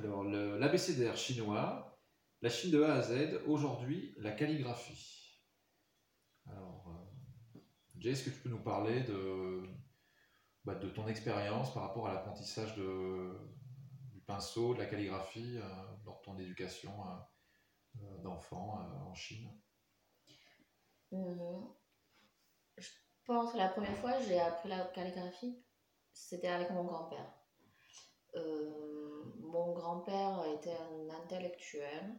Alors, l'ABCDR chinois, la Chine de A à Z, aujourd'hui, la calligraphie. Alors, euh, Jay, est-ce que tu peux nous parler de, bah, de ton expérience par rapport à l'apprentissage de, du pinceau, de la calligraphie euh, dans ton éducation euh, euh, d'enfant en Chine? Je pense que la première fois que j'ai appris la calligraphie, c'était avec mon grand-père. Euh, mon grand-père était un intellectuel,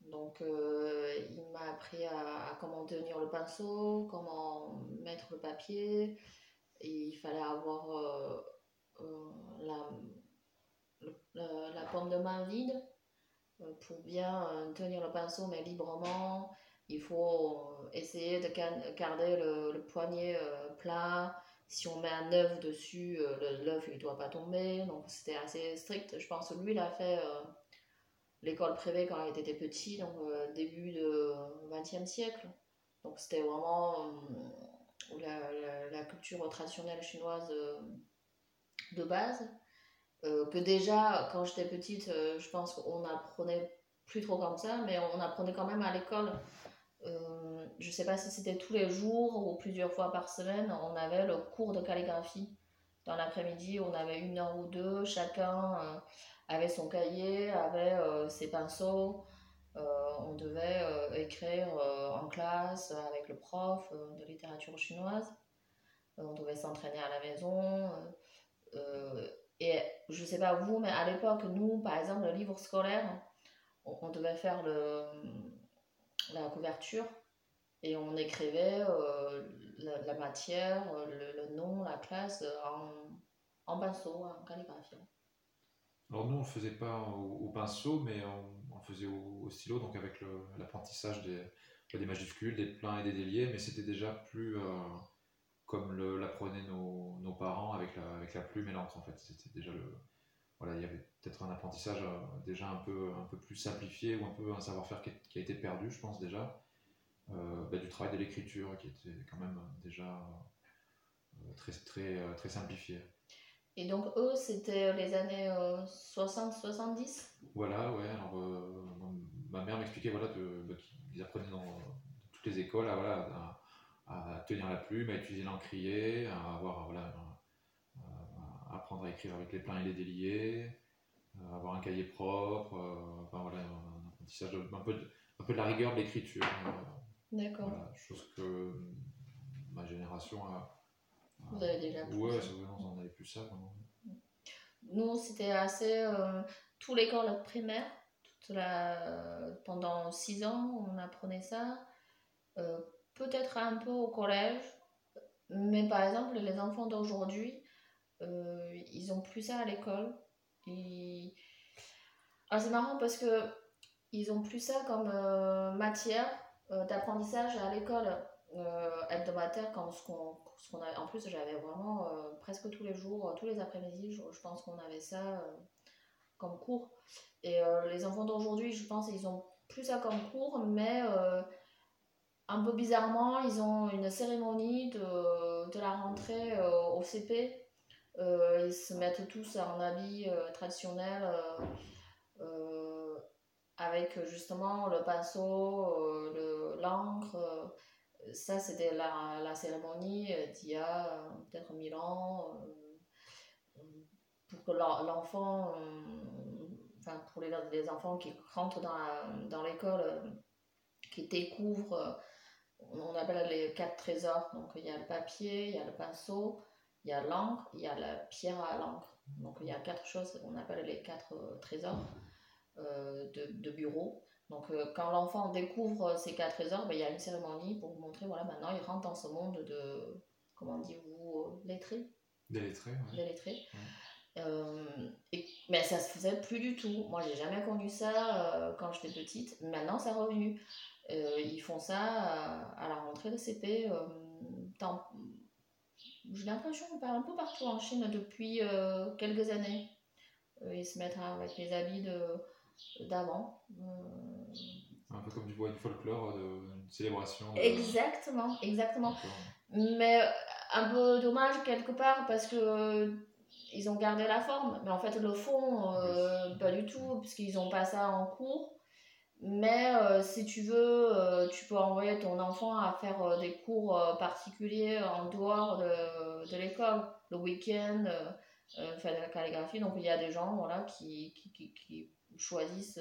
donc euh, il m'a appris à, comment tenir le pinceau, comment mettre le papier. Il fallait avoir euh, la, la, la paume de main vide pour bien tenir le pinceau, mais librement. Il faut essayer de ga- garder le, poignet plat. Si on met un œuf dessus, euh, l'œuf il doit pas tomber. Donc c'était assez strict. Je pense que lui, il a fait euh, l'école privée quand il était petit, donc euh, début du XXe siècle. Donc c'était vraiment euh, la, la- la culture traditionnelle chinoise de base. Que déjà, quand j'étais petite, je pense qu'on apprenait plus trop comme ça, mais on apprenait quand même à l'école. Je sais pas si c'était tous les jours ou plusieurs fois par semaine, on avait le cours de calligraphie. Dans l'après-midi, on avait une heure ou deux, chacun euh, avait son cahier, avait euh, ses pinceaux. Euh, on devait écrire en classe avec le prof de littérature chinoise. On devait s'entraîner à la maison. et je sais pas vous, mais à l'époque, nous, par exemple, le livre scolaire, on devait faire le, la couverture et on écrivait euh, la, matière, euh, le, le nom, la classe euh, en, en pinceau, en calligraphie. Alors nous, on ne faisait pas au, au pinceau, mais on, on faisait au, stylo, donc avec l'apprentissage des, des majuscules, des pleins et des déliés, mais c'était déjà plus comme l'apprenaient nos, nos parents avec la, avec la plume et l'encre, en fait. C'était déjà le... Voilà, il y avait peut-être un apprentissage déjà un peu, un peu plus simplifié, ou un peu un savoir-faire qui, a été perdu, je pense déjà, bah, du travail de l'écriture, qui était quand même déjà euh, très, très, euh, très simplifié. Et donc, eux, c'était les années 60-70 Voilà, ouais. Alors, euh, ma mère m'expliquait voilà, de- qu'ils apprenaient dans toutes les écoles à, voilà, à, à tenir la plume, à utiliser l'encrier, à avoir voilà, à apprendre à écrire avec les pleins et les déliés, à avoir un cahier propre, euh, enfin voilà, un apprentissage un peu de, un peu de la rigueur de l'écriture. euh, D'accord. voilà, chose que ma génération a. a- Vous avez déjà plus Ouais, ça. on n'avait plus ça. vraiment. Nous, c'était assez. Euh, tout l'école primaire, toute la, pendant six ans, on apprenait ça. Euh, Peut-être un peu au collège, mais par exemple, les enfants d'aujourd'hui, euh, ils ont plus ça à l'école. Ils- Ah, c'est marrant parce que ils ont plus ça comme euh, matière d'apprentissage à l'école euh, hebdomadaire comme ce qu'on ce qu'on en plus j'avais vraiment euh, presque tous les jours euh, tous les après-midi je, pense qu'on avait ça euh, comme cours. Et euh, les enfants d'aujourd'hui je pense ils ont plus ça comme cours mais euh, un peu bizarrement ils ont une cérémonie de, de la rentrée euh, au CP Euh, ils se mettent tous en habit euh, traditionnel euh, euh, avec justement le pinceau, euh, le- l'encre. euh, ça, c'était la, la cérémonie euh, d'il y a euh, peut-être mille ans. euh, pour que l'en- l'enfant, euh, enfin pour les, les enfants qui rentrent dans l'école, euh, qui découvrent, euh, on appelle les quatre trésors. Donc il y a le papier, il y a le pinceau, il y a l'encre, il y a la pierre à l'encre. Donc il y a quatre choses, on appelle les quatre euh, trésors euh, de, de bureau. Donc euh, quand l'enfant découvre ces quatre trésors, ben, il y a une cérémonie pour montrer, voilà, maintenant il rentre dans ce monde de, comment dites-vous, euh, lettré, Des lettrés, ouais. des lettrés. Euh, et, mais ça se faisait plus du tout. Moi, j'ai jamais connu ça euh, quand j'étais petite. Maintenant, c'est revenu. Euh, ils font ça à, à la rentrée de CP. euh, j'ai l'impression qu'on parle un peu partout en Chine depuis euh, quelques années. Euh, ils se mettent avec les habits de- d'avant. Euh, Un peu comme du bois du folklore, de, une célébration. de- exactement, exactement. Mais un peu dommage quelque part parce que ils ont gardé la forme, mais en fait, le fond, euh, pas du tout, puisqu'ils n'ont pas ça en cours. Mais euh, si tu veux, euh, tu peux envoyer ton enfant à faire des cours particuliers en dehors de, de l'école, le week-end, faire de la calligraphie. Donc il y a des gens voilà, qui, qui, qui, qui choisissent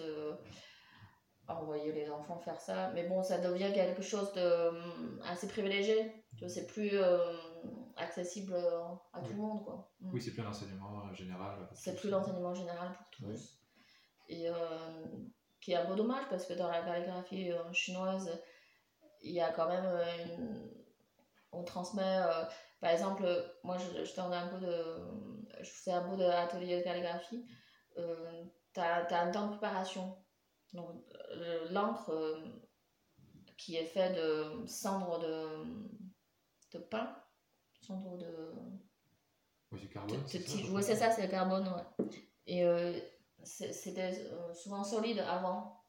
envoyer les enfants faire ça. Mais bon, ça devient quelque chose de hum, assez privilégié. Tu vois, c'est plus accessible à tout le monde. Quoi. Mm. Oui, c'est plus l'enseignement général. C'est plus l'enseignement général pour tous. Et euh, qui est un beau dommage parce que dans la calligraphie euh, chinoise, il y a quand même euh, On transmet. par exemple, moi je, je un peu de. Je faisais un peu d'atelier de calligraphie. Tu as, un temps de préparation. Donc, l'encre qui est fait de cendres de, de pain cendres de. Oui, c'est carbone. C'est ça, c'est le carbone, ouais. Et euh, c'était euh, souvent solide avant.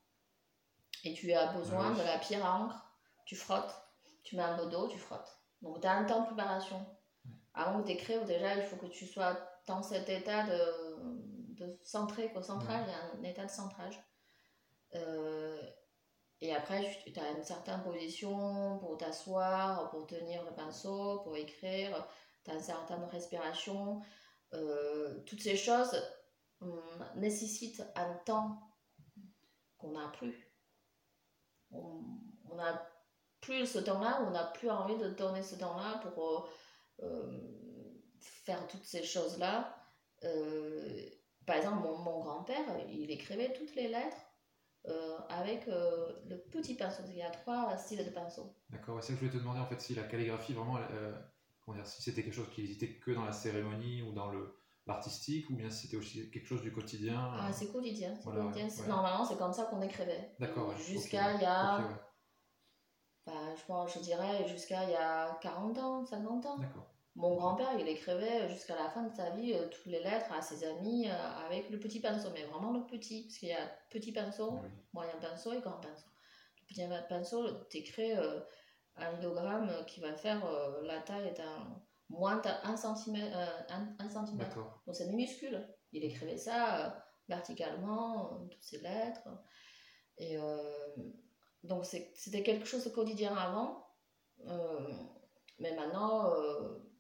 Et tu as besoin ah de la pierre à encre, tu frottes, tu mets un peu d'eau, tu frottes. Donc tu as un temps de préparation. Avant que tu écrives, déjà, il faut que tu sois dans cet état de, de centré, quoi, centrage, il y a un état de centrage. Euh, et après, tu as une certaine position pour t'asseoir, pour tenir le pinceau, pour écrire, tu as une certaine respiration. Euh, toutes ces choses hum, nécessitent un temps qu'on n'a plus. On n'a plus ce temps-là, on n'a plus envie de donner ce temps-là pour euh, euh, faire toutes ces choses-là. Par exemple, mon, mon grand-père, il écrivait toutes les lettres euh, avec euh, le petit pinceau. Il y a trois styles de pinceau. D'accord, c'est ça que je voulais te demander en fait si la calligraphie vraiment, euh, dire, si c'était quelque chose qui n'existait que dans la cérémonie ou dans le l'artistique ou bien si c'était aussi quelque chose du quotidien. Ah, c'est quotidien. Normalement, c'est comme ça qu'on écrivait. D'accord. Jusqu'à il y a. bah, je, pense, je dirais jusqu'à il y a 40 ans, 50 ans. D'accord. Mon grand-père, il écrivait jusqu'à la fin de sa vie euh, toutes les lettres à ses amis euh, avec le petit pinceau, mais vraiment le petit, parce qu'il y a petit pinceau, moyen pinceau et grand pinceau. Le petit pinceau, t'écris euh, un idéogramme qui va faire la taille d'un moins d'un centimètre. Un, centimètre. Donc c'est minuscule. Il écrivait ça verticalement, toutes ces lettres. Et donc c'était quelque chose de quotidien avant, mais maintenant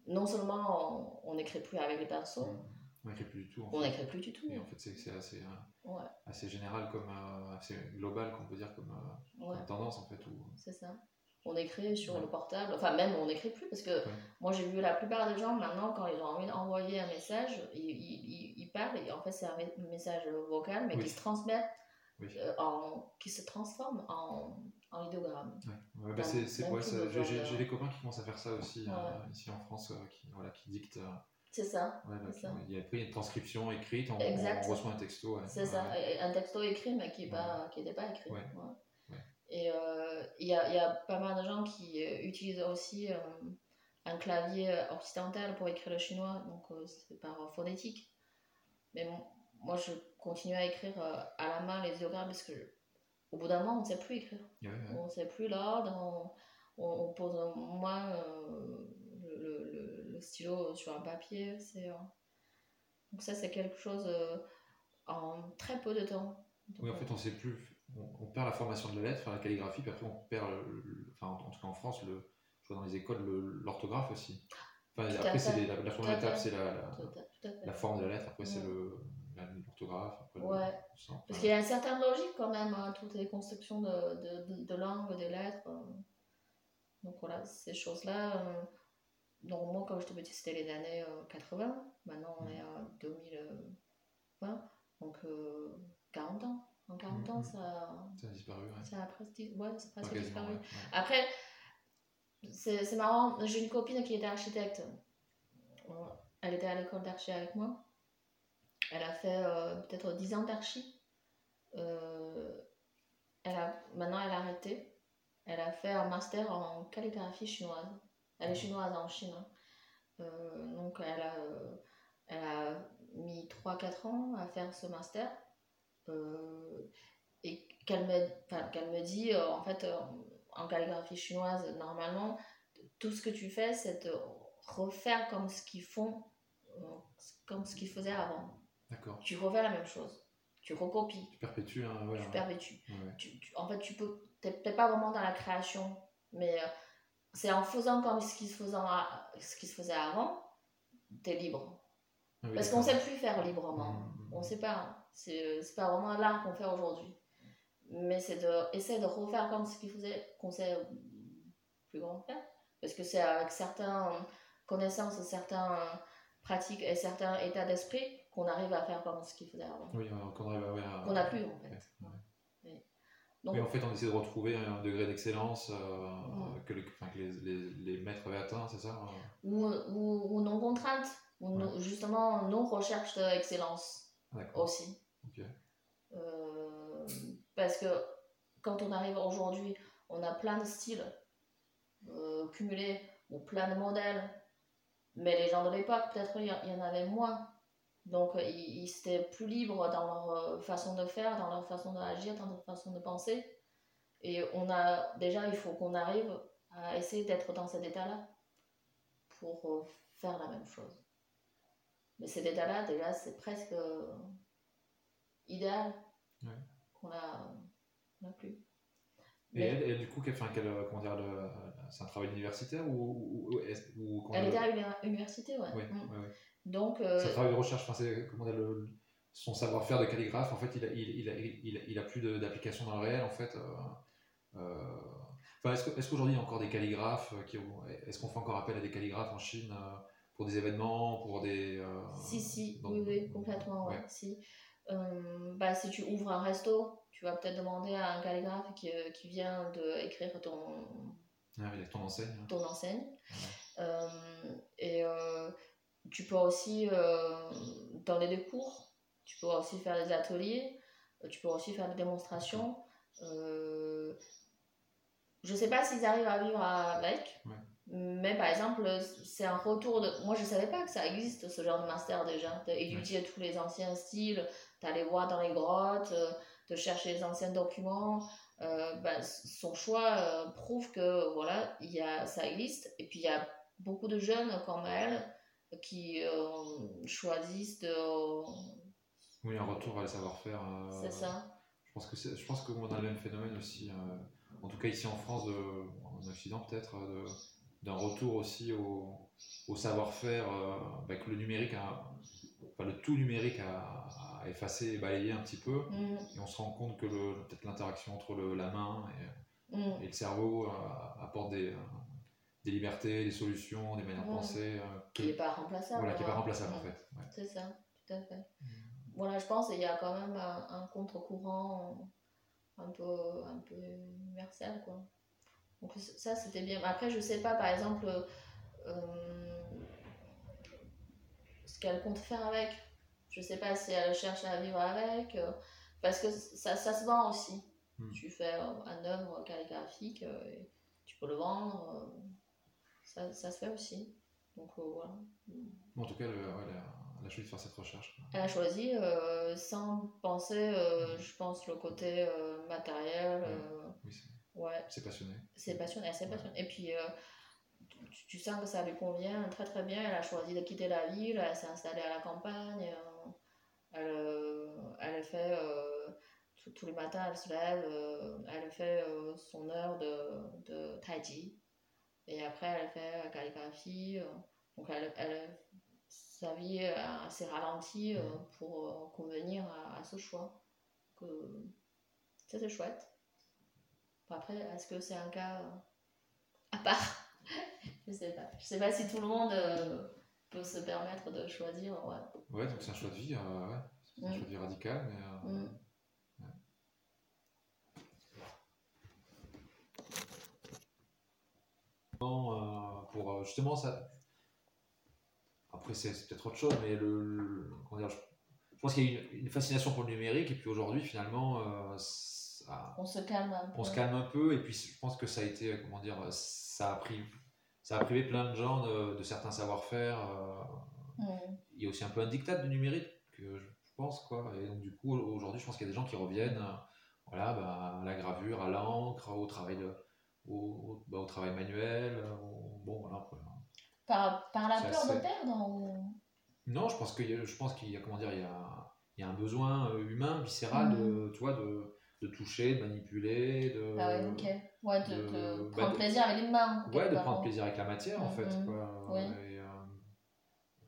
non seulement on n'écrit plus avec les pinceaux, on n'écrit plus du tout. on n'écrit plus du tout. Et en fait, c'est assez, euh, assez général, comme, euh, assez global, qu'on peut dire, comme, euh, tendance, en fait. C'est ça. On écrit sur le portable, enfin même on n'écrit plus, parce que moi j'ai vu la plupart des gens maintenant, quand ils ont envie d'envoyer un message, ils, ils, parlent, et en fait c'est un message vocal, mais qui se transmet, en, qui se transforme en, en idéogramme. Ouais. Bah c'est, j'ai, des copains qui commencent à faire ça aussi euh, ici en France, euh, qui, voilà, qui dictent. Euh, c'est ça. Il y a une transcription écrite, on, reçoit un texto. C'est ça, un texto écrit mais qui n'était pas, écrit. Et il y, a, y, a, pas mal de gens qui utilisent aussi un clavier occidental pour écrire le chinois, donc c'est par phonétique. Mais moi je continue à écrire à la main les idéogrammes parce que au bout d'un moment, on ne sait plus écrire. On ne sait plus l'ordre, on, pose moins euh, le, le, stylo sur un papier. C'est, euh, donc ça, c'est quelque chose euh, en très peu de temps. oui, en fait, on sait plus. On, perd la formation de la lettre, la calligraphie, puis après on perd, enfin, en, tout cas en France, le, je vois dans les écoles, l'orthographe aussi. Enfin, après, c'est la, première étape, c'est la, la, forme de la lettre, après, c'est le Ouais. Parce qu'il y a une certaine logique quand même, hein, toutes les constructions de, de, de langue, des lettres. Euh. Donc voilà, ces choses-là. Euh, donc moi, quand j'étais petite, c'était les années 80. Euh, Maintenant, on est en 2020. Donc 40 ans. En 40 ans, ça, ça a disparu. Ça a presque, ouais, ça a presque disparu. Après, c'est marrant, j'ai une copine qui était architecte. Elle était à l'école d'archi avec moi. Elle a fait euh, peut-être 10 ans d'archi. Euh, elle a, maintenant, elle a arrêté. Elle a fait un master en calligraphie chinoise. Elle est chinoise en Chine. Hein. Euh, donc, elle a, elle a mis 3-4 ans à faire ce master. et qu'elle me, qu'elle me dit, en fait, en calligraphie chinoise, normalement, tout ce que tu fais, c'est de refaire comme ce qu'ils font comme ce qu'ils faisaient avant. D'accord. Tu refais la même chose. Tu recopies. Tu perpétues. Hein, ouais, tu ouais. perpétues. Ouais. Tu- tu- en fait, tu peux. T'es peut-être pas vraiment dans la création, mais euh, c'est en faisant comme ce qui se faisait, a- ce qui se faisait avant, t'es libre. Ah oui, Parce qu'on sait plus faire librement. Mhm. On sait pas. hein. C'est c'est pas vraiment l'art qu'on fait aujourd'hui. Mais c'est de essayer de refaire comme ce qu'ils faisaient, qu'on sait plus grand faire. Parce que c'est avec certaines connaissances, certaines pratiques et certains états d'esprit qu'on arrive à faire comme ce qu'ils faisaient avant. Oui, euh, qu'on arrive à. ouais, à- Qu'on n'a plus en fait. Ouais, ouais. Donc, Oui, en fait, on essaie de retrouver un degré d'excellence euh, Ouais. que, les, que les, les, les maîtres avaient atteint, c'est ça euh ou, ou, ou nos contraintes, ou justement nos recherches d'excellence aussi. Euh, parce que quand on arrive aujourd'hui, on a plein de styles euh, cumulés ou plein de modèles, mais les gens de l'époque, peut-être il y en avait moins. Donc euh, ils, ils étaient plus libres dans leur euh, façon de faire, dans leur façon d'agir, dans leur façon de penser. Et on a déjà, il faut qu'on arrive à essayer d'être dans cet état-là pour euh, faire la même chose. Mais cet état-là, déjà, c'est presque idéal Ouais. qu'on a, on a plus. Et elle, elle, du coup, quel, enfin, quel, comment dire, le- c'est un travail universitaire ou, ou, ou, elle était à l'université, ouais. Oui, Mm. oui, oui. Donc, euh, C'est un travail de recherche, enfin, comment dire, le- son savoir-faire de calligraphe, en fait, il a, il, il a, il, a- il a plus d'application dans le réel, en fait. euh, euh, enfin, est-ce, que- est-ce qu'aujourd'hui, il y a encore des calligraphes euh, qui ont- Est-ce qu'on fait encore appel à des calligraphes en Chine pour des événements, pour des... si, si, dans- oui, oui, complètement, ouais. Ouais. Si. Bah, si tu ouvres un resto, tu vas peut-être demander à un calligraphe qui, qui vient d'écrire ton, Ah ton enseigne. ton enseigne. Et tu peux aussi euh, donner des cours, tu peux aussi faire des ateliers, euh, tu peux aussi faire des démonstrations. Euh, je sais pas s'ils arrivent à vivre avec, Ouais. mais par exemple, c'est un retour de. Moi, je savais pas que ça existe ce genre de master déjà, d'étudier tous les anciens styles, d'aller voir dans les grottes, de chercher les anciens documents. Euh, bah, son choix euh, prouve que voilà, il y a, ça existe. Et puis il y a beaucoup de jeunes comme elle qui euh, choisissent de. Oui, un retour à le savoir-faire. euh, C'est ça. Je pense que je pense qu'on a le même phénomène aussi, euh, en tout cas ici en France, de- en Occident peut-être, euh, de- d'un retour aussi au, au savoir-faire euh, bah, que le numérique, a, enfin le tout numérique a, effacé et balayé un petit peu, Mm, et on se rend compte que peut-être l'interaction entre le- la main et, mm. et le cerveau euh, apporte des, euh, des libertés, des solutions, des manières de penser, euh, Qui n'est pas remplaçable. voilà, qui n'est pas hein. remplaçable en Mm. fait. ouais. C'est ça, tout à fait. Voilà, je pense qu'il y a quand même un, un contre-courant un peu, un peu universel, quoi. Donc ça, c'était bien. Après, je sais pas, par exemple, euh, ce qu'elle compte faire avec. Je sais pas si elle cherche à vivre avec, euh, parce que ça, ça se vend aussi. Mm. Tu fais un œuvre calligraphique, et tu peux le vendre, ça, ça se fait aussi. Donc euh, voilà. En tout cas, le- ouais, elle, a, elle a choisi de faire cette recherche. quoi. Elle a choisi euh, sans penser, euh, je pense, le côté euh, matériel. Oui, c'est- ouais, c'est passionné. c'est passionné, elle s'est passionnée. Et puis, tu, tu sens que ça lui convient très très bien. Elle a choisi de quitter la ville, elle s'est installée à la campagne. elle, elle fait, tous- les matins, elle se lève, elle fait son heure de, de tai chi. Et après, elle fait la calligraphie. euh, donc, elle, elle, sa vie est assez ralentie euh, pour euh, convenir à, à ce choix. Que ça, c'est chouette. Après, est-ce que c'est un cas euh, à part? Je sais pas. Je sais pas si tout le monde euh, peut se permettre de choisir. Ouais. Ouais, donc c'est un choix de vie, euh, ouais. C'est un Mm. choix de vie radical, mais. euh, Mm. Euh, pour euh, justement ça. Après, c'est peut-être autre chose, mais le, le- comment dire, je, je pense qu'il y a une, une fascination pour le numérique, et puis aujourd'hui, finalement, euh, ça- On se calme un peu. on se calme un peu, et puis je pense que ça a été, comment dire, ça a pris. Ça a privé plein de gens de, de certains savoir-faire. euh, il y a aussi un peu un diktat du numérique, que je pense, quoi. Et donc, du coup, aujourd'hui, je pense qu'il y a des gens qui reviennent euh, voilà, bah, à la gravure, à l'encre, au travail, de, au, bah, au travail manuel. euh, au- bon, voilà, hein. Par, par la peur de assez- perdre ou... Non, je pense qu'il y a, je pense qu'il y a, comment dire, il y a, il y a un besoin euh, humain, viscéral, Mhm. de, tu vois, de, de toucher, de manipuler, de, Ah ouais, ok. Ouais, de, de- de bah, prendre de- plaisir avec les mains. ouais, de part. prendre plaisir avec la matière, en fait. Mhm. quoi. Oui. Et,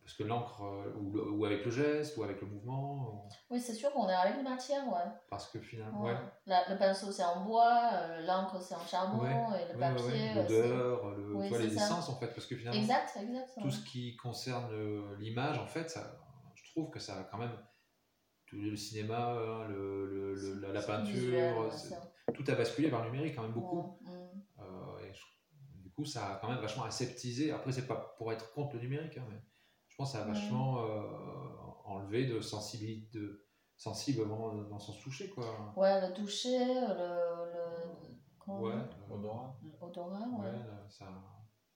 parce que l'encre, euh, ou, ou avec le geste, ou avec le mouvement, Oui, c'est sûr qu'on est avec les matières, ouais. parce que finalement, Ouais. ouais, La- le pinceau c'est en bois, euh, l'encre c'est en charbon, Ouais, et le papier. euh, l'odeur, le, Oui, les ça. essences, en fait, parce que finalement, Exact, exact. tout ce qui concerne l'image, en fait, ça, je trouve que ça a quand même le cinéma, hein, le, la, peinture, visuel, tout a basculé vers le numérique quand même beaucoup. Mm. Euh, et je- du coup, ça a quand même vachement aseptisé. Après, c'est pas pour être contre le numérique, hein, mais je pense que ça a vachement euh, enlevé de sensibilité, de sensible vraiment dans le sens touché, quoi. Ouais, le toucher, le. le Ouais, dit euh, Odorat. L'odorat, ouais, ouais. là, ça.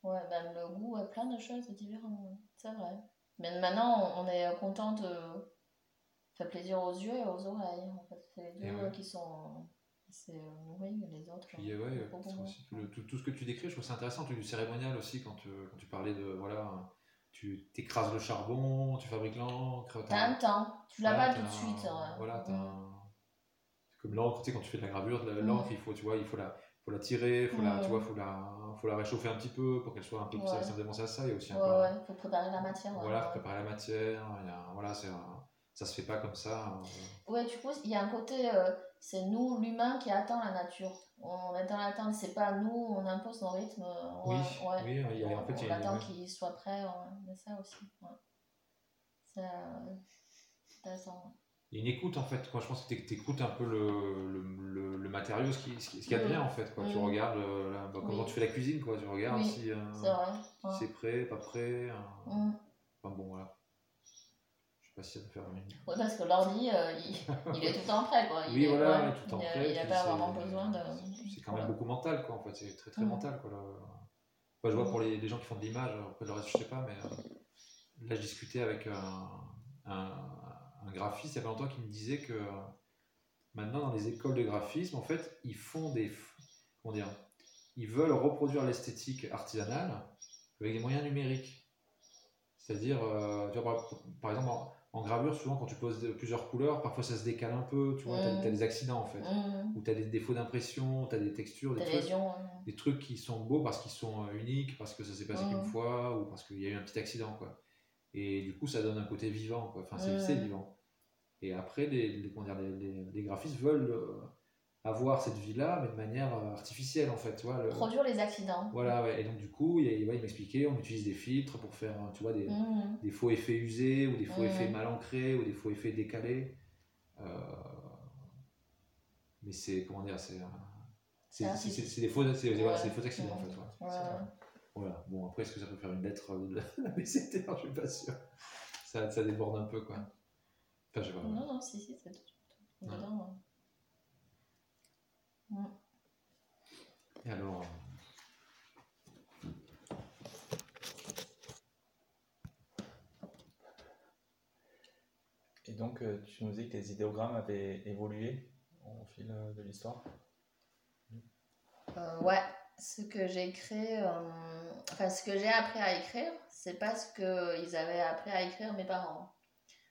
Ouais, même le goût, plein de choses différentes, c'est vrai. Mais maintenant, on est content de faire plaisir aux yeux et aux oreilles. En fait, c'est les deux ouais. qui sont. C'est nourris, les autres. Puis euh, ouais, beaucoup c'est moins. aussi tout, le- tout- tout ce que tu décris, je trouve ça intéressant, tout du cérémonial aussi, quand, tu- quand tu parlais de, voilà, tu t'écrases le charbon, tu fabriques l'encre. T'as un temps, tu l'as pas tout de un- suite. ouais. Voilà, t'as Mm. un- comme l'encre, tu sais, quand tu fais de la gravure, la- Mm. l'encre, il faut, tu vois, il faut la, faut la tirer, faut la, Mm. tu vois, faut la, faut la réchauffer un petit peu pour qu'elle soit un peu, ça, Ouais. à ça, il y a aussi un Ouais, peu, ouais, faut préparer la matière. voilà, faut préparer la matière, il y a, voilà, c'est un- ça se fait pas comme ça. euh, Ouais, du coup, il y a un côté, euh, c'est nous, l'humain, qui attend la nature. On est dans l'attente, c'est pas nous, on impose nos rythmes. euh, Oui, oui, y a- en fait, il on attend qu'il soit prêt, mais ça aussi. Ouais. C'est intéressant. Il y a une écoute en fait, quoi. je pense que tu écoutes un peu le, le, le, le matériau, ce qui, ce qui, ce qui advient Mm. en fait. Quoi. Tu Mm. regardes, euh, la- bah, comment Oui. tu fais la cuisine, quoi. tu regardes Oui, si, euh, C'est ouais. prêt, pas prêt. euh, Mm. Enfin bon, voilà. Ouais, parce que l'ordi, euh, il, il est tout le temps prêt. Quoi. Il Oui, est, voilà, ouais, tout en prêt. Il n'y a puis pas vraiment besoin de. C'est quand même beaucoup mental, quoi. En fait, c'est très très mental, quoi. Enfin, je vois pour les, les gens qui font de l'image, après le reste, je sais pas, mais euh, là, je discutais avec un, un, un graphiste il y a pas longtemps qui me disait que euh, maintenant, dans les écoles de graphisme, en fait, ils font des. Comment dire Ils veulent reproduire l'esthétique artisanale avec des moyens numériques. C'est-à-dire, euh, par exemple, en, gravure, souvent, quand tu poses de- plusieurs couleurs, parfois ça se décale un peu, tu vois, Mm. tu as, des accidents en fait Mm. où tu as des défauts d'impression, tu as des textures, des Des trucs, lésions. des trucs qui sont beaux parce qu'ils sont euh, uniques, parce que ça s'est passé Mhm. qu'une fois ou parce qu'il y a eu un petit accident. Quoi. Et du coup, ça donne un côté vivant. Quoi. Enfin, c'est c'est vivant. Et après, les- les graphistes veulent euh, avoir cette vie-là, mais de manière euh, artificielle en fait. Tu vois, le- Produire les accidents. voilà, ouais. Et donc, du coup, il, il m'expliquait, on utilise des filtres pour faire tu vois, des, Mm. des faux effets usés ou des faux Mhm. effets mal ancrés ou des faux effets décalés. Euh, Mais c'est, comment dire, c'est. euh, C'est des faux, c'est- voilà, Ouais. c'est des faux accidents en fait. Voilà. Bon, après, est-ce que ça peut faire une lettre de la BCT Je suis pas sûr. Ça, ça déborde un peu, quoi. Enfin, je sais pas. Non, non, si, si, c'est tout. dedans. Et alors. euh, Et donc, euh, tu nous dis que les idéogrammes avaient évolué au fil euh, de l'histoire? Euh, ouais, ce que j'ai créé, euh, enfin ce que j'ai appris à écrire, c'est pas ce qu'ils avaient appris à écrire mes parents.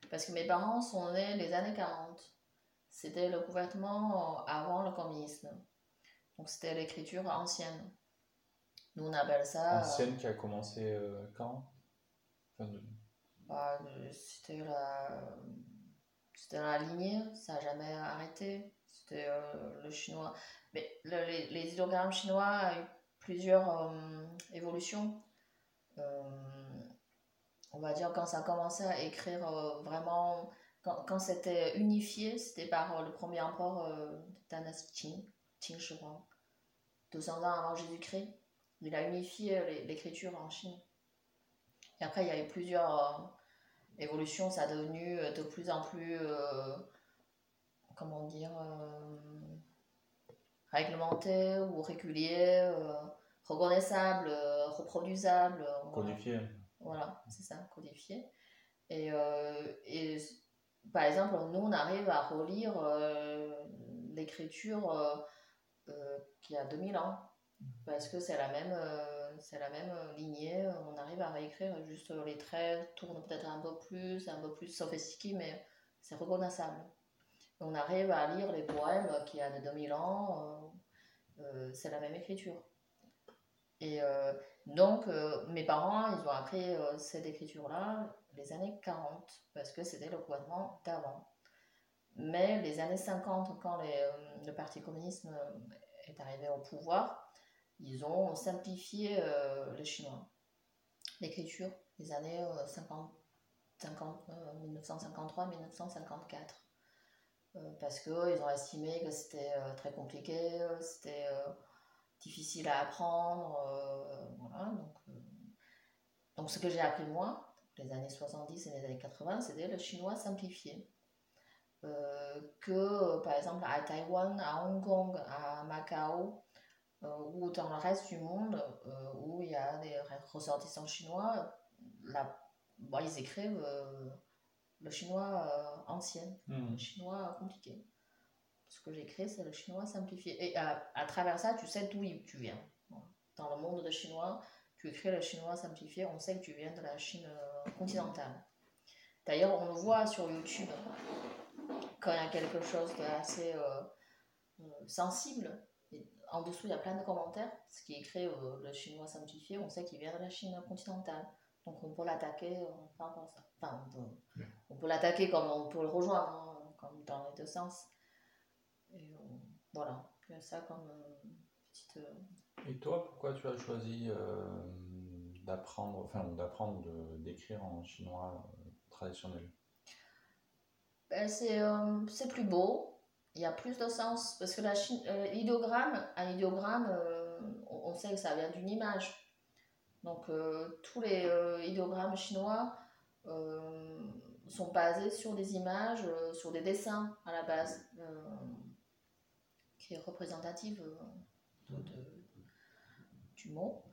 Parce que mes parents sont nés les années 40. C'était le gouvernement euh, avant le communisme. Donc c'était l'écriture ancienne. Nous on appelle ça. euh, Ancienne qui a commencé euh, quand? Enfin, de- bah, c'était la, c'était la lignée, ça n'a jamais arrêté. C'était euh, le chinois. Mais le- les, les idéogrammes chinois ont eu plusieurs évolutions. On va dire quand ça a commencé à écrire vraiment, quand, quand c'était unifié, c'était par euh, le premier empereur euh, de dynastie Qing, Qin Shi Huang, 200 ans avant Jésus-Christ. Il a unifié les- l'écriture en Chine. Et après, il y a eu plusieurs euh, évolutions. Ça a devenu euh, de plus en plus, euh, comment dire, euh, réglementé ou régulier, euh, reconnaissable, euh, reproduisable. euh, voilà. codifié. Voilà, c'est ça, codifié. Et, euh, et par exemple, nous, on arrive à relire euh, l'écriture euh, euh, qui a 2000 ans. Parce que c'est la même, la même lignée, on arrive à réécrire juste les traits, tournent peut-être un peu plus, un peu plus sophistiqué, mais c'est reconnaissable. On arrive à lire les poèmes qui a de 2000 ans, c'est la même écriture. Et donc, mes parents, ils ont appris cette écriture-là les années 40, parce que c'était le gouvernement d'avant. Mais les années 50, quand euh, le Parti communiste euh, est arrivé au pouvoir, ils ont simplifié euh, le chinois, l'écriture, les années euh, 50, 50, euh, 1953-1954. Euh, parce qu'ils ont estimé que c'était euh, très compliqué, euh, c'était euh, difficile à apprendre. euh, voilà, donc, euh, donc ce que j'ai appris moi, les années 70 et les années 80, c'était le chinois simplifié. Euh, que euh, par exemple à Taïwan, à Hong Kong, à Macao, euh, ou dans le reste du monde euh, où il y a des ressortissants chinois, là, bon, ils écrivent le chinois ancien, Hmm. le chinois compliqué. Ce que j'écris, c'est le chinois simplifié. Et à, à travers ça, tu sais d'où tu viens. Dans le monde de chinois, tu écris le chinois simplifié, on sait que tu viens de la Chine euh, continentale. D'ailleurs, on le voit sur YouTube quand il y a quelque chose d'assez euh, euh, sensible. En dessous, il y a plein de commentaires. Ce qui écrit euh, le chinois simplifié, on sait qu'il vient de la Chine continentale. Donc on peut l'attaquer par rapport à ça. Enfin, on peut, on peut l'attaquer comme on peut le rejoindre, hein, comme dans les deux sens. Et voilà, il y a ça comme euh, petite. Et toi, pourquoi tu as choisi euh, d'apprendre, enfin d'apprendre d'écrire en chinois euh, traditionnel? Ben, c'est euh, c'est plus beau, il y a plus de sens, parce que la un idéogramme, euh, on, sait que ça vient d'une image. Donc tous les idéogrammes chinois sont basés sur des images, sur des dessins à la base, qui est représentative de- du mot.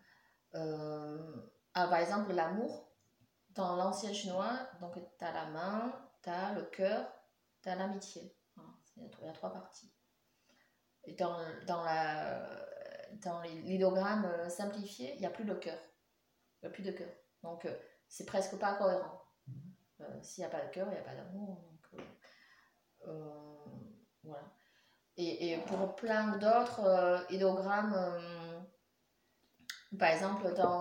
Euh, ah, par exemple, l'amour, dans l'ancien chinois, donc tu as la main, tu as le cœur, tu as l'amitié. Il y a trois parties. Et dans, dans, la, dans l'idéogramme euh, simplifié, il n'y a plus de cœur. Il n'y a plus de cœur. Donc, euh, c'est presque pas cohérent. Euh, S'il n'y a pas de cœur, il n'y a pas d'amour. Donc, euh, euh, voilà. Et, et pour plein d'autres idéogrammes, par exemple, dans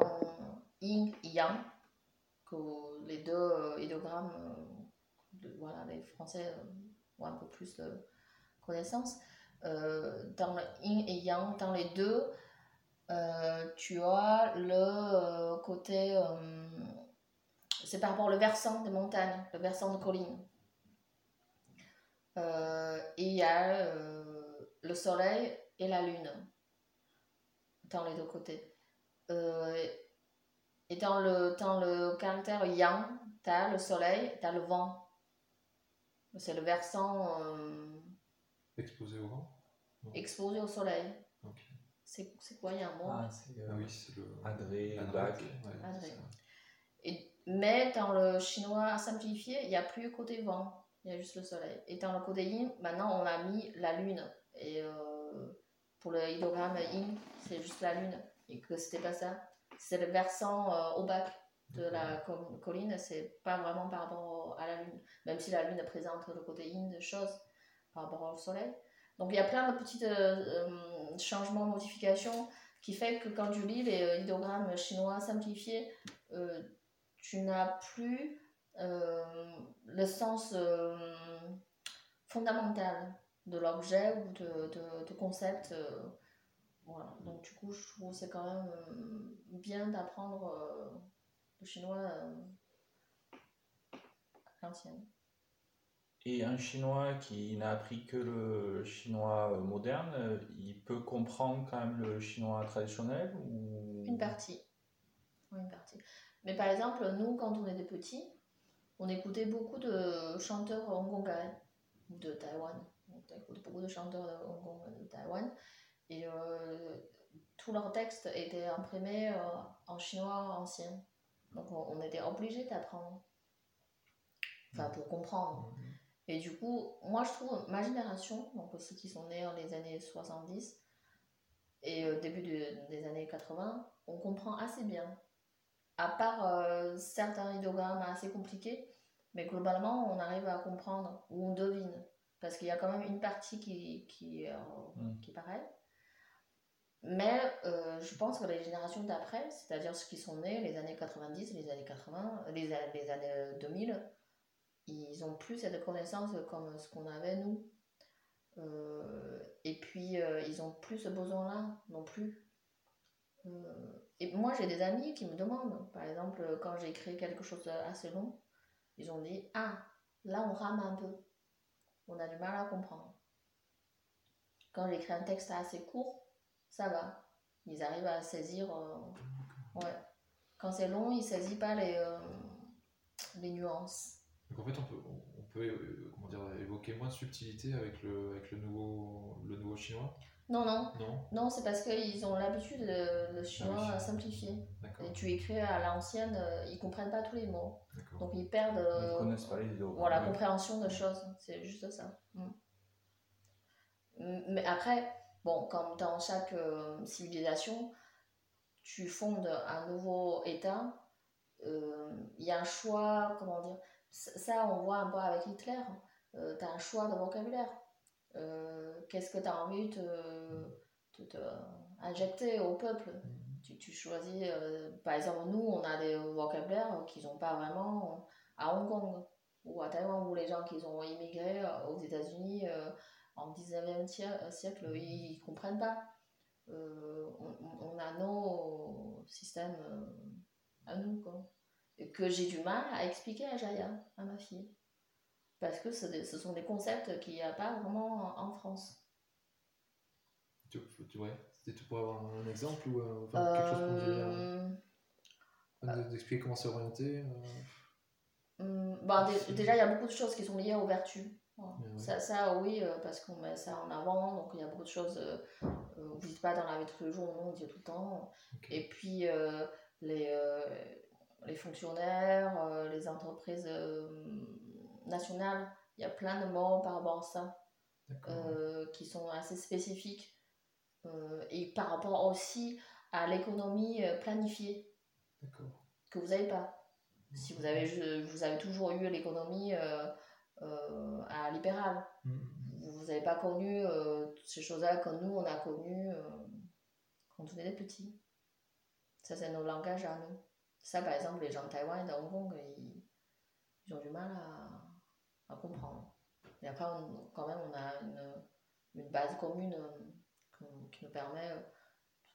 yin yang, que les deux euh, idéogrammes, euh, voilà, les Français euh, ont un peu plus de connaissances. Euh, dans le yin et yang, dans les deux, tu as le côté. c'est par rapport au versant des montagnes, le versant de collines. Et il y a le soleil et la lune dans les deux côtés. Euh, et dans le, dans le caractère yang, tu as le soleil, tu as le vent. C'est le versant euh, Exposé au vent? Exposé au soleil. Ok. C'est c'est quoi, il y a un mot? Ah, euh, Ah oui, c'est le. Adré, Adré, Bac. ouais, Adré. Et, mais dans le chinois simplifié, il n'y a plus le côté vent, il y a juste le soleil. Et dans le côté yin, maintenant on a mis la lune. Et euh, pour le idéogramme yin, c'est juste la lune. Et que c'était pas ça. C'est le versant euh, au bac de la co- colline, c'est pas vraiment par rapport à la lune. Même si la lune présente le côté yin de choses par rapport au soleil. Donc il y a plein de petits euh, euh, changements, modifications qui fait que quand tu lis les idéogrammes chinois simplifiés, euh, tu n'as plus le sens fondamental de l'objet ou de, de, de concept. Voilà. Donc du coup, je trouve que c'est quand même euh, bien d'apprendre euh, le chinois euh, à l'ancienne. Et un chinois qui n'a appris que le chinois euh, moderne, il peut comprendre quand même le chinois traditionnel ou... Une partie. Oui, une partie. Mais par exemple, nous, quand on était petits, on écoutait beaucoup de chanteurs hongkongais de Taïwan. On écoutait beaucoup de chanteurs de Hong Kong et de Taïwan. Et euh, tous leurs textes étaient imprimés euh, en chinois ancien. Donc on, on était obligé d'apprendre. Enfin, pour comprendre. Et du coup, moi je trouve ma génération, donc ceux qui sont nés dans les années 70, et au début de- des années 80, on comprend assez bien. À part euh, certains idéogrammes assez compliqués, mais globalement, on arrive à comprendre ou on devine. Parce qu'il y a quand même une partie qui, qui, euh, Mm. qui est pareille. Mais euh, je pense que les générations d'après, c'est-à-dire ceux qui sont nés les années 90, les années 80, les, les années 2000, ils ont plus cette connaissance comme ce qu'on avait nous. Euh, et puis, euh, ils ont plus ce besoin-là non plus. Et moi, j'ai des amis qui me demandent, par exemple, quand j'ai écrit quelque chose assez long, ils ont dit Ah, là, on rame un peu. On a du mal à comprendre. Quand j'écris un texte assez court, ça va. Ils arrivent à saisir. euh, ouais. Quand c'est long, ils ne saisissent pas les, euh, les nuances. Donc en fait, on peut, on, peut euh, comment dire, évoquer moins de subtilité avec le, avec le, nouveau, le nouveau chinois? Non, non, Non? Non, c'est parce qu'ils ont l'habitude, le, le chinois, Ah oui. à simplifier. D'accord. Et tu écris à l'ancienne, ils comprennent pas tous les mots. D'accord. Donc ils perdent Ils euh, ne connaissent pas les voilà, Ouais. compréhension de choses. C'est juste ça. Mm, Mais après, bon, comme dans chaque euh, civilisation, tu fondes un nouveau État, euh, il y a un choix, comment dire, ça on voit un peu avec Hitler, tu as un choix de vocabulaire. Euh, Qu'est-ce que tu as envie de te, de injecter au peuple? Mhm. tu, tu choisis, euh, par exemple, nous, on a des vocabulaires qu'ils n'ont pas vraiment à Hong Kong ou à Taïwan, où les gens qui ont immigré euh, aux États-Unis euh, en 19e siècle, siècle, ils ne comprennent pas. Euh, on, on a nos systèmes euh, à nous, quoi. Et que j'ai du mal à expliquer à Jaya, à ma fille. Parce que ce sont des concepts qu'il n'y a pas vraiment en France. Tu, tu, ouais, c'était tout pour avoir un exemple ou euh, enfin, quelque chose pour nous aider à- Euh, à nous expliquer comment s'orienter euh, Hum, bah, déjà, il y a beaucoup de choses qui sont liées aux vertus. Voilà. Ouais, ouais. Ça, ça, oui, euh, parce qu'on met ça en avant, donc il y a beaucoup de choses. Euh, vous dites pas dans la vie de tous les jours, non, on dit tout le temps. Et puis, euh, les, euh, les fonctionnaires, les entreprises nationales, il y a plein de mots par rapport à ça qui sont assez spécifiques. Et par rapport aussi à l'économie planifiée que vous n'avez pas. Si vous avez, vous avez toujours eu l'économie à libérale, Mhm. vous n'avez pas connu euh, toutes ces choses-là que nous, on a connues euh, quand on était petits. Ça, c'est nos langages à nous. Ça, par exemple, les gens de Taïwan et de Hong Kong, ils, ils ont du mal à, à comprendre. Et après, on- quand même, on a une, une base commune euh, qui nous permet euh,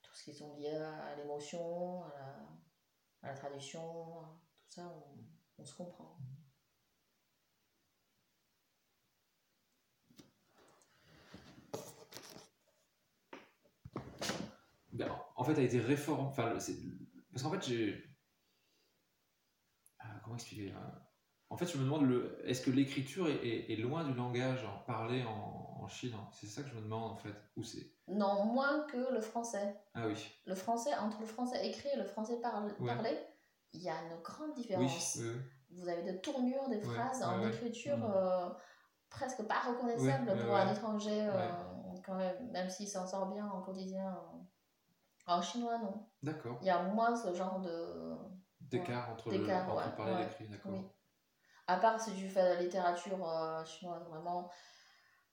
tout ce qui sont liés à l'émotion, à la, à la à tout ça, on, on se comprend. Ben, en fait, a été réformé. Enfin, parce qu'en fait, j'ai. Ah, comment expliquer hein En fait, je me demande le... est-ce que l'écriture est, est- est loin du langage en- parlé en, en Chine C'est ça que je me demande en fait. Où c'est Non, moins que le français. Ah oui. Le français, entre le français écrit et le français Ouais. parlé, il y a une grande différence. oui. Vous avez des tournures, des phrases ouais, en ouais. écriture Mm. euh, presque pas reconnaissables pour un étranger, euh, quand même, même s'il s'en sort bien en quotidien. En chinois, non. D'accord. Il y a moins ce genre de. D'écart entre, le, entre ouais, le parler et ouais. l'écrit, d'accord. Oui. À part si tu fais de la littérature euh, chinoise, vraiment,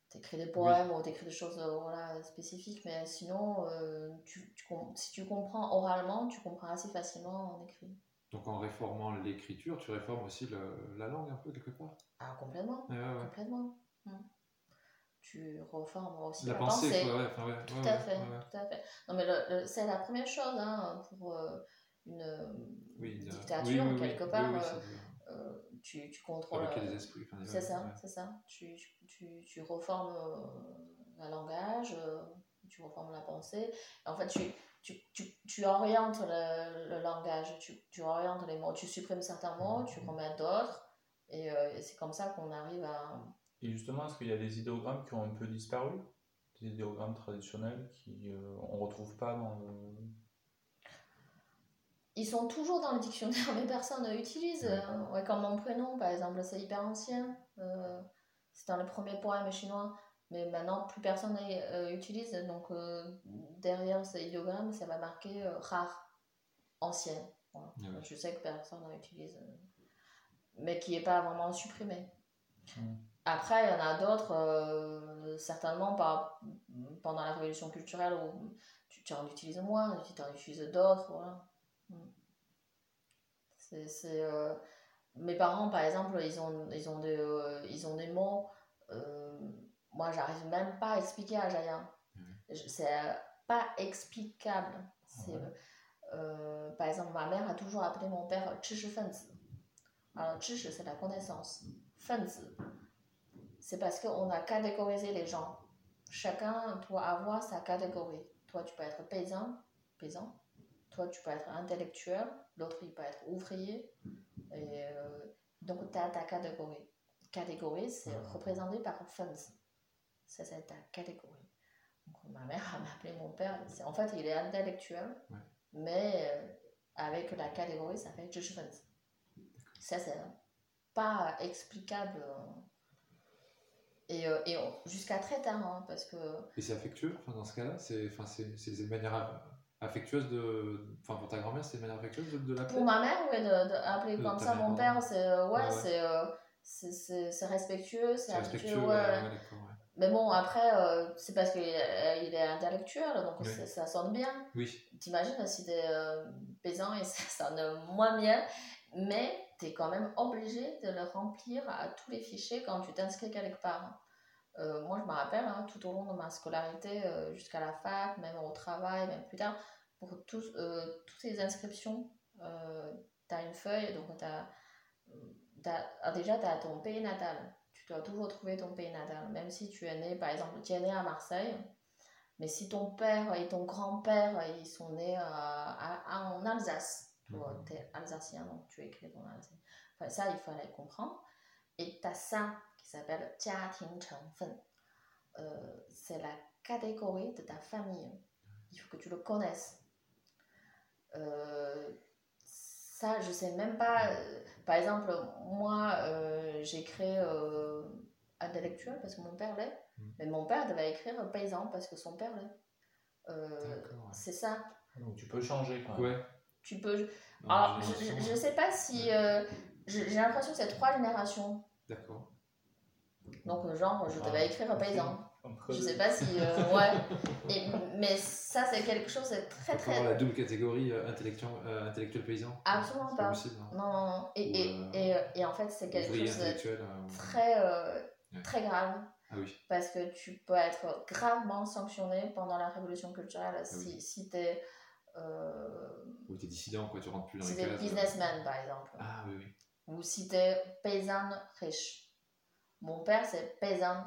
t'écris des poèmes ou t'écris des choses euh, voilà, spécifiques, mais sinon, euh, tu, si tu comprends oralement, tu comprends assez facilement en écrit. Donc en réformant l'écriture, tu réformes aussi le- la langue un peu quelque part? Ah, complètement, Ouais, ouais, ouais. complètement. Mm. Tu reformes aussi La la, pensée, pensée. quoi, ouais, enfin, ouais, Tout ouais, à fait, tout à fait. Non, mais le- le- c'est la première chose hein, pour euh, une Oui, dictature, oui, oui, quelque part. euh, euh, tu, tu contrôles. esprits. enfin, C'est ça, c'est ça. Tu, tu, tu, reformes le langage, tu reformes la pensée. En fait, tu, tu, tu, tu orientes le, le langage, tu, tu orientes les mots, tu supprimes certains mots, tu remets d'autres. Et, euh, et c'est comme ça qu'on arrive à. Et justement, est-ce qu'il y a des idéogrammes qui ont un peu disparu? Des idéogrammes traditionnels qui euh, on retrouve pas dans le... Ils sont toujours dans le dictionnaire, mais personne ne l'utilise. Ouais. Euh, ouais, comme mon prénom, par exemple, c'est hyper ancien. Euh, c'est dans les premiers poèmes chinois. Mais maintenant, plus personne euh, utilise. Donc, euh, derrière ce idéogramme, ça va marquer euh, rare. Voilà. Oui. Je sais que personne n'utilise. mais qui n'est pas vraiment supprimé. Après, il y en a d'autres, euh, certainement pas pendant la révolution culturelle, où tu, en utilises moins, tu en utilises d'autres. Voilà. Mm. C'est, c'est. Euh, mes parents, par exemple, ils ont, ils ont, des, euh, ils ont des mots. moi, j'arrive même pas à expliquer à Jaïa. Mmh. C'est pas explicable. C'est, par exemple, ma mère a toujours appelé mon père Chishi Fenzi. Alors, Chishi, c'est la connaissance. Fenzi, c'est parce qu'on a catégorisé les gens. Chacun doit avoir sa catégorie. Toi, tu peux être paysan, paysan. Toi, tu peux être intellectuel. L'autre, il peut être ouvrier. Euh, donc, tu as ta catégorie. Catégorie, c'est représenté par fence. Ça, c'est ta catégorie. Ma mère m'a appelé mon père. En fait, il est intellectuel, mais euh, avec la catégorie, ça fait Judge Fence. Ça, c'est pas explicable. Euh, et, euh, et jusqu'à très tard, hein, parce que Et c'est affectueux, enfin, dans ce cas-là, c'est enfin, c'est c'est des manières a- affectueuses de. Enfin, pour ta grand-mère, c'est une manière affectueuse de, de l'appeler? Pour ma mère, ouais, de, de appeler De comme ça mon père, c'est euh, ouais, Ouais, c'est euh, c'est- c'est respectueux, c'est respectueux, ouais. Mais bon, après, euh, c'est parce qu'il est, intellectuel, donc Oui. ça- ça sonne bien. Oui, T'imagines si t'es euh, paysan et ça sonne moins bien, mais t'es quand même obligé de le remplir à tous les fichiers quand tu t'inscris quelque part. Euh, moi, je me rappelle, hein, tout au long de ma scolarité, euh, jusqu'à la fac, même au travail, même plus tard, pour tous, euh, toutes ces inscriptions, tu as une feuille, donc t'as, t'as- ah, déjà tu as ton pays natal. Tu dois toujours trouver ton pays natal, même si tu es né, par exemple, tu es né à Marseille, mais si ton père et ton grand-père, ils sont nés en Alsace, tu es alsacien, donc tu écris ton alsacien. Enfin, ça, il fallait comprendre. Et tu as ça qui s'appelle Jia Ting euh, c'est la catégorie de ta famille. Il faut que tu le connaisses. Euh, ça, je sais même pas. Euh, par exemple, moi, euh, j'ai créé intellectuel parce que mon père l'est. Hmm. Mais mon père devait écrire paysan parce que son père l'est. C'est ça. Ah, donc tu peux changer quoi. Ouais. Tu peux. Dans Alors, je, je sais pas si. euh, j'ai l'impression que c'est trois générations. D'accord. Donc, euh, genre, je Ah, devais écrire paysan. Entre Je sais pas si. euh, ouais. Et- mais ça, c'est quelque chose de très très. la double catégorie euh, intellectuel, euh, intellectuel paysan. Absolument pas. possible. hein. Non, non, non. Et, et, Ou, et, et en fait, c'est quelque chose de très, Ouais. très grave. Ah oui. Parce que tu peux être gravement sanctionné pendant la révolution culturelle si, Ah oui. si tu es. Euh, Ou t'es dissident, quoi, tu rentres plus dans si les t'es cases. euh. businessman, par exemple. Ah oui, oui. Ou si tu es paysanne riche. Mon père, c'est paysanne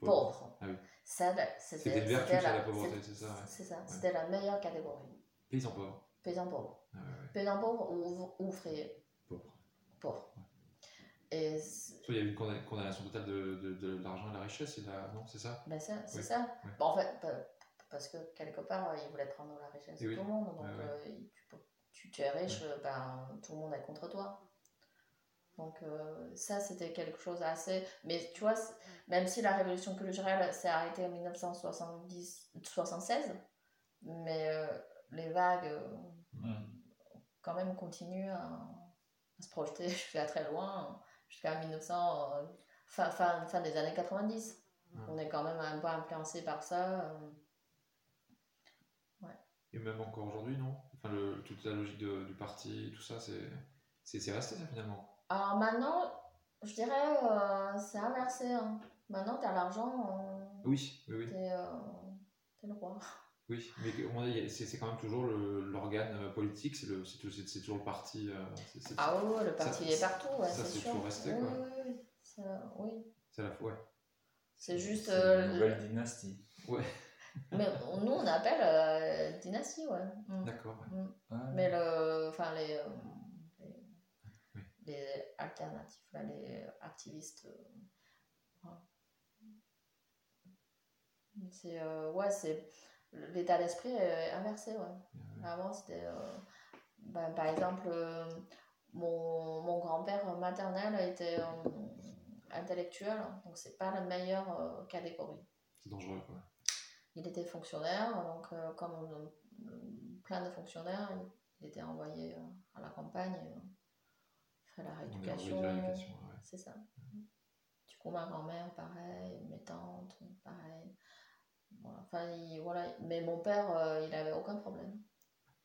pauvre. Ah oui. Là, C'était vertu, la la, pauvreté, c'est- ça, ouais. c'est ça. C'était la meilleure catégorie. Paysan pauvre. Paysan pauvre. Ah ouais. Paysan pauvre ou ouvrier Pauvre. pauvre. Et il y a eu une condam- condamnation totale de, de, de l'argent et de la richesse, et la... non, c'est ça? Ben ça, c'est Oui, ça. Bon, en fait, pa- parce que quelque part, ils voulaient prendre la richesse de oui. tout le monde. Donc, ouais. euh, tu, tu, tu es riche, ben, tout le monde est contre toi. Donc, euh, ça, c'était quelque chose assez. Mais tu vois, même si la révolution culturelle s'est arrêtée en 1976, mais euh, les vagues, euh, quand même, continuent à, à se projeter jusqu'à très loin, jusqu'à 1900, euh, fin, fin, fin des années 90. Ouais. On est quand même un peu influencé par ça. Et même encore aujourd'hui, non? Enfin, le, toute la logique de- du parti, tout ça, c'est c'est c'est resté, ça, finalement. Alors maintenant, je dirais, euh, c'est inversé. hein. Maintenant, tu as l'argent, euh, Oui, oui, oui. t'es euh, t'es le roi. Oui, mais c'est c'est quand même toujours le- l'organe euh, politique, c'est le- c'est c'est- toujours le parti. c'est- Ah oui, le parti Ça- il est partout, ouais, ça, c'est sûr. toujours resté, oui, quoi. oui, oui, oui. Ça- oui. C'est la fois. Ouais. C'est juste. C'est euh, une nouvelle dynastie. Ouais, mais nous, on appelle euh, dynastie, ouais. Mm. d'accord. ouais. Ouais. Mais le, enfin les, euh, les, Oui. les alternatifs, là, les activistes, euh, c'est euh, ouais, c'est l'état d'esprit est inversé, ouais. Ouais. Avant c'était, ben, par exemple, mon, mon grand-père maternel était intellectuel, donc c'est pas la meilleure catégorie. C'est dangereux, quoi. Il était fonctionnaire, donc euh, comme plein de fonctionnaires, il, était envoyé euh, à la campagne, euh, faire la rééducation. ouais. C'est ça. Du coup, ma grand-mère, pareil, mes tantes, pareil. Voilà. Enfin, il- voilà. Mais mon père, euh, il avait aucun problème.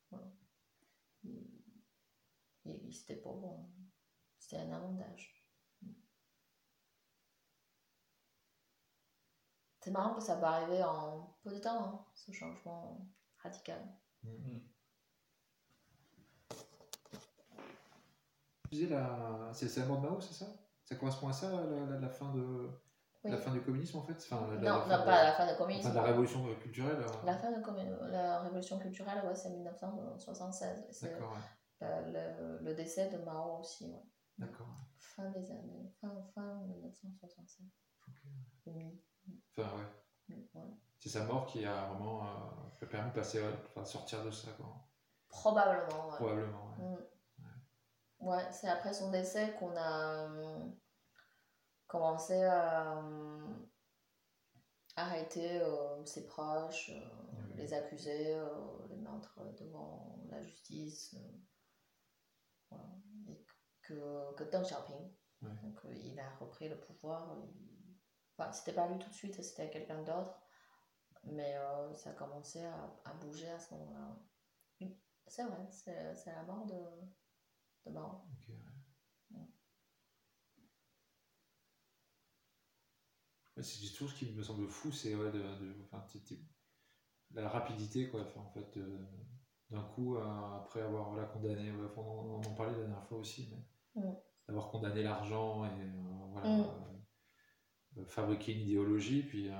Voilà. Il, il- il- c'était pour bon. C'était un avantage. C'est marrant que ça va arriver en peu de temps, hein, ce changement radical. Tu disais, la... c'est c'est la mort de Mao, c'est ça? Ça correspond à ça, la, la- la fin, de... Oui. la fin du communisme, en fait? Enfin, la, non, non, de- pas la fin de la communisme. fin de la révolution culturelle euh, La fin de commun- la révolution culturelle, ouais, c'est 1976. C'est D'accord, ouais. le, le décès de Mao aussi, ouais. D'accord. fin des années, fin, fin 1976. Ok. Oui, Enfin, ouais. oui, ouais. C'est sa mort qui a vraiment euh, permis de passer, enfin, sortir de ça, quoi. Probablement, ouais. Probablement, ouais. Mm. Ouais, c'est après son décès qu'on a euh, commencé à euh, arrêter euh, ses proches, euh, les accuser, euh, les mettre devant la justice. voilà. Et que, que Deng Xiaoping, donc, il a repris le pouvoir. Enfin, c'était pas lui tout de suite, c'était quelqu'un d'autre. Mais euh, ça a commencé à, à bouger à ce moment-là. Oui, C'est vrai, c'est la mort de, de Mao. Ok, ouais. Mm. Ouais, c'est toujours ce qui me semble fou, c'est ouais, de, enfin, la rapidité, quoi. Enfin, en fait, d'un coup, euh, après avoir voilà, condamné, on en parlait la dernière fois aussi, mais Mm. d'avoir condamné l'argent et euh, voilà, Mm. Euh, euh, fabriquer une idéologie, puis euh,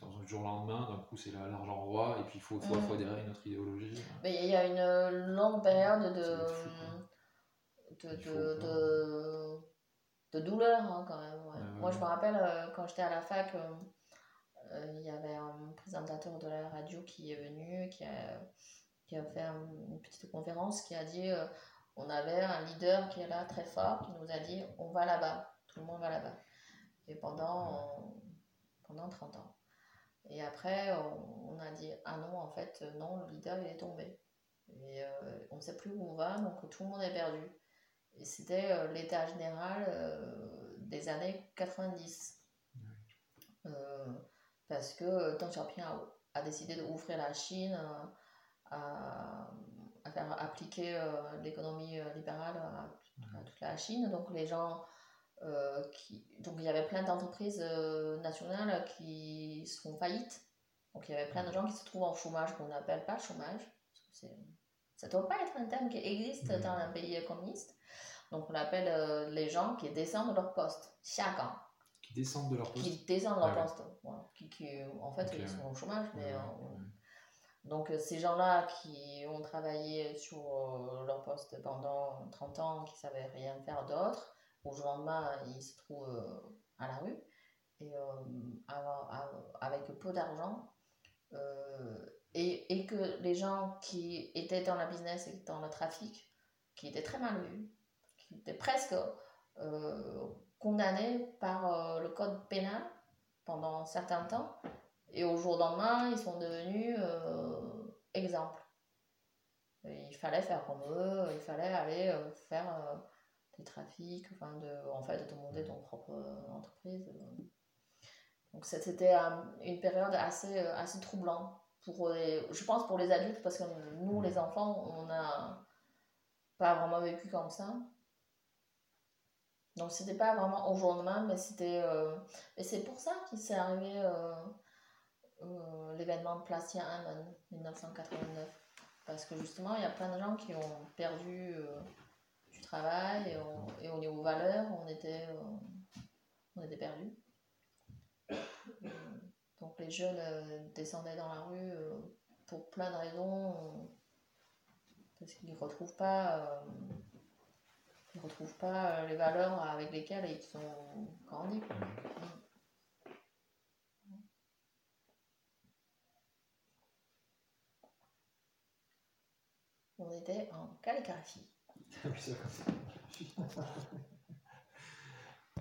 dans un jour au lendemain, d'un coup, c'est la- l'argent roi, et puis il faut, faut, Mm. faut adhérer à une autre idéologie. Mais il y a une longue période de, fou, de, de, de, de douleur hein, quand même. ouais. Moi, je me rappelle euh, quand j'étais à la fac, euh, euh, il y avait un présentateur de la radio qui est venu, qui a, qui a fait un- une petite conférence, qui a dit euh, on avait un leader qui est là très fort, qui nous a dit on va là-bas, tout le monde va là-bas. Et pendant, pendant 30 ans. Et après, on, on a dit ah non, en fait, non, le leader il est tombé. Et euh, on ne sait plus où on va, donc tout le monde est perdu. Et c'était euh, l'état général euh, des années 90. Euh, parce que Deng Xiaoping a, a décidé d'ouvrir la Chine, à, à faire appliquer l'économie libérale à, à toute la Chine. Donc les gens qui, donc il y avait plein d'entreprises euh, nationales qui se font faillite. Donc il y avait plein de gens qui se trouvent en chômage qu'on n'appelle pas chômage. parce que c'est- Ça ne doit pas être un terme qui existe dans un pays communiste. Donc on appelle euh, les gens qui descendent de leur poste, xiagang, Qui descendent de leur poste. qui descendent de leur Ah ouais. poste. Qui, qui, en fait, Ok, ils sont au chômage, mais Ouais, euh, donc euh, ces gens-là qui ont travaillé sur euh, leur poste pendant 30 ans, qui ne savaient rien faire d'autre, au jour lendemain, ils se trouvent euh, à la rue, et euh, avec peu d'argent, euh, et, et que les gens qui étaient dans la business et dans le trafic, qui étaient très mal vus, qui étaient presque condamnés par le code pénal pendant un certain temps, et au jour lendemain, ils sont devenus euh, exemples. Il fallait faire comme eux, il fallait aller faire des trafics, enfin de, en fait, de monter ton propre euh, entreprise. Donc c'était euh, une période assez, euh, assez troublante, pour les, je pense pour les adultes, parce que nous, les enfants, on n'a pas vraiment vécu comme ça. Donc c'était pas vraiment au jour le lendemain, mais c'était... euh, et c'est pour ça qu'il s'est arrivé... euh, euh, l'événement de Place Tiananmen 1989 parce que justement il y a plein de gens qui ont perdu du travail et, on- et au niveau valeur on était euh, on était perdus Euh, donc les jeunes euh, descendaient dans la rue pour plein de raisons parce qu'ils ne retrouvent pas ils retrouvent pas les valeurs avec lesquelles ils ont grandi quoi. On était en calligraphie. Oui, c'est comme ça.